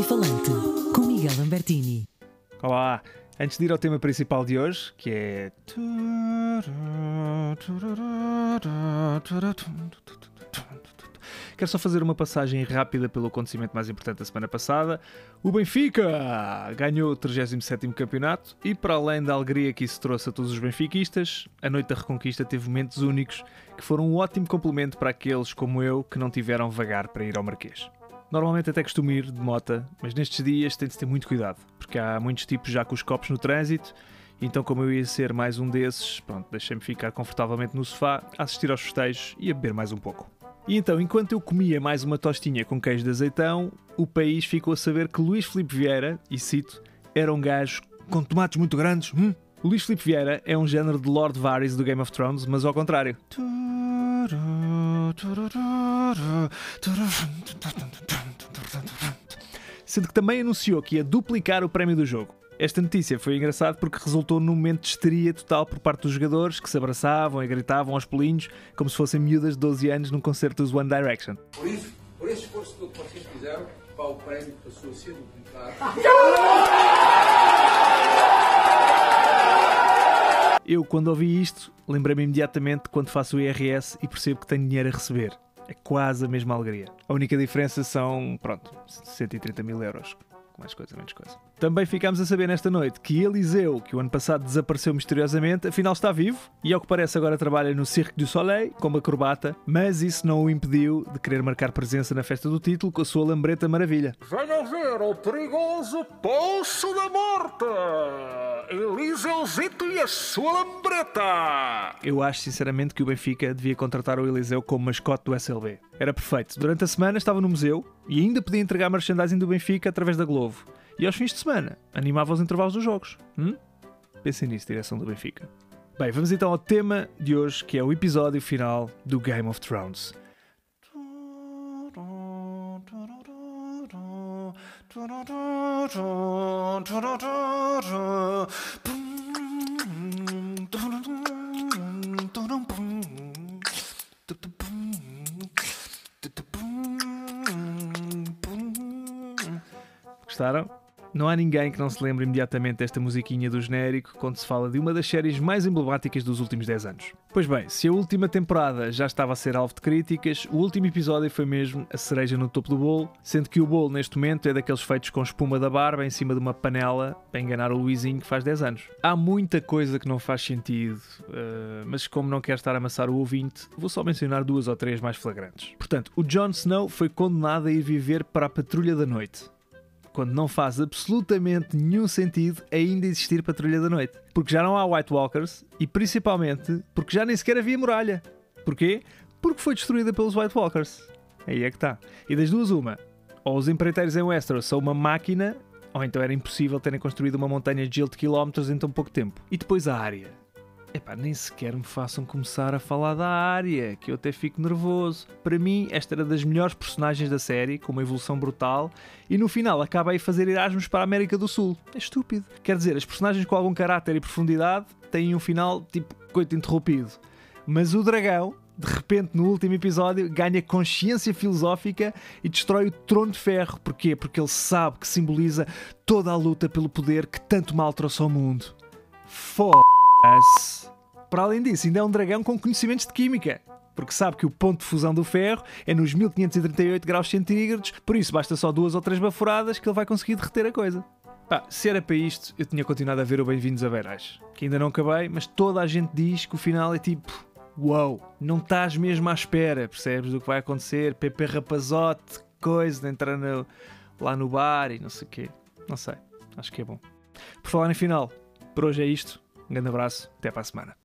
e Falante, com Miguel Lambertini. Olá! Antes de ir ao tema principal de hoje, que é. Quero só fazer uma passagem rápida pelo acontecimento mais importante da semana passada. O Benfica ganhou o 37 campeonato e, para além da alegria que isso trouxe a todos os benfiquistas, a noite da Reconquista teve momentos únicos que foram um ótimo complemento para aqueles como eu que não tiveram vagar para ir ao Marquês. Normalmente até costumo ir de mota, mas nestes dias tem de ter muito cuidado, porque há muitos tipos já com os copos no trânsito, então como eu ia ser mais um desses, pronto, deixei-me ficar confortavelmente no sofá, a assistir aos festejos e a beber mais um pouco. E então, enquanto eu comia mais uma tostinha com queijo de azeitão, o país ficou a saber que Luís Filipe Vieira, e cito, era um gajo com tomates muito grandes. Hum? O Luís Filipe Vieira é um género de Lord Varys do Game of Thrones, mas ao contrário. Sendo que também anunciou que ia duplicar o prémio do jogo. Esta notícia foi engraçada porque resultou num momento de histeria total por parte dos jogadores que se abraçavam e gritavam aos pulinhos como se fossem miúdas de 12 anos num concerto dos One Direction. Por isso, por esse esforço todo que vocês fizeram, pá, o prémio passou a ser duplicado. Eu, quando ouvi isto, lembrei-me imediatamente quando faço o IRS e percebo que tenho dinheiro a receber. É quase a mesma alegria. A única diferença são, pronto, 130 mil euros. Mais coisa, menos coisa. Também ficámos a saber nesta noite que Eliseu, que o ano passado desapareceu misteriosamente, afinal está vivo e, ao que parece, agora trabalha no Cirque du Soleil como acrobata, mas isso não o impediu de querer marcar presença na festa do título com a sua lambreta maravilha. Venham ver o perigoso Poço da Morte! Eliseuzito e a sua lambreta! Eu acho sinceramente que o Benfica devia contratar o Eliseu como mascote do SLB. Era perfeito. Durante a semana estava no museu e ainda podia entregar merchandising do Benfica através da Globo. E aos fins de semana animava os intervalos dos jogos. Hum? Pensem nisso, direção do Benfica. Bem, vamos então ao tema de hoje, que é o episódio final do Game of Thrones. Gostaram? Não há ninguém que não se lembre imediatamente desta musiquinha do genérico quando se fala de uma das séries mais emblemáticas dos últimos 10 anos. Pois bem, se a última temporada já estava a ser alvo de críticas, o último episódio foi mesmo a cereja no topo do bolo, sendo que o bolo neste momento é daqueles feitos com espuma da barba em cima de uma panela para enganar o Luizinho que faz 10 anos. Há muita coisa que não faz sentido, uh, mas como não quero estar a amassar o ouvinte, vou só mencionar duas ou três mais flagrantes. Portanto, o Jon Snow foi condenado a ir viver para a Patrulha da Noite quando não faz absolutamente nenhum sentido ainda existir Patrulha da Noite. Porque já não há White Walkers e principalmente porque já nem sequer havia muralha. Porquê? Porque foi destruída pelos White Walkers. Aí é que está. E das duas, uma. Ou os empreiteiros em Westeros são uma máquina, ou então era impossível terem construído uma montanha de gelo de quilómetros em tão pouco tempo. E depois a área. Epá, nem sequer me façam começar a falar da área, que eu até fico nervoso. Para mim, esta era das melhores personagens da série, com uma evolução brutal, e no final acaba aí fazer Erasmus para a América do Sul. É estúpido. Quer dizer, as personagens com algum caráter e profundidade têm um final tipo coito interrompido. Mas o dragão, de repente, no último episódio, ganha consciência filosófica e destrói o trono de ferro. Porquê? Porque ele sabe que simboliza toda a luta pelo poder que tanto mal trouxe ao mundo. F***se. Para além disso, ainda é um dragão com conhecimentos de química. Porque sabe que o ponto de fusão do ferro é nos 1538 graus centígrados, por isso basta só duas ou três baforadas que ele vai conseguir derreter a coisa. Pá, se era para isto, eu tinha continuado a ver o Bem-vindos a Beirais. Que ainda não acabei, mas toda a gente diz que o final é tipo uau, wow, não estás mesmo à espera, percebes do que vai acontecer, Pepe Rapazote, coisa, de entrar no, lá no bar e não sei o quê. Não sei, acho que é bom. Por falar em final, por hoje é isto. Um grande abraço, até para a semana.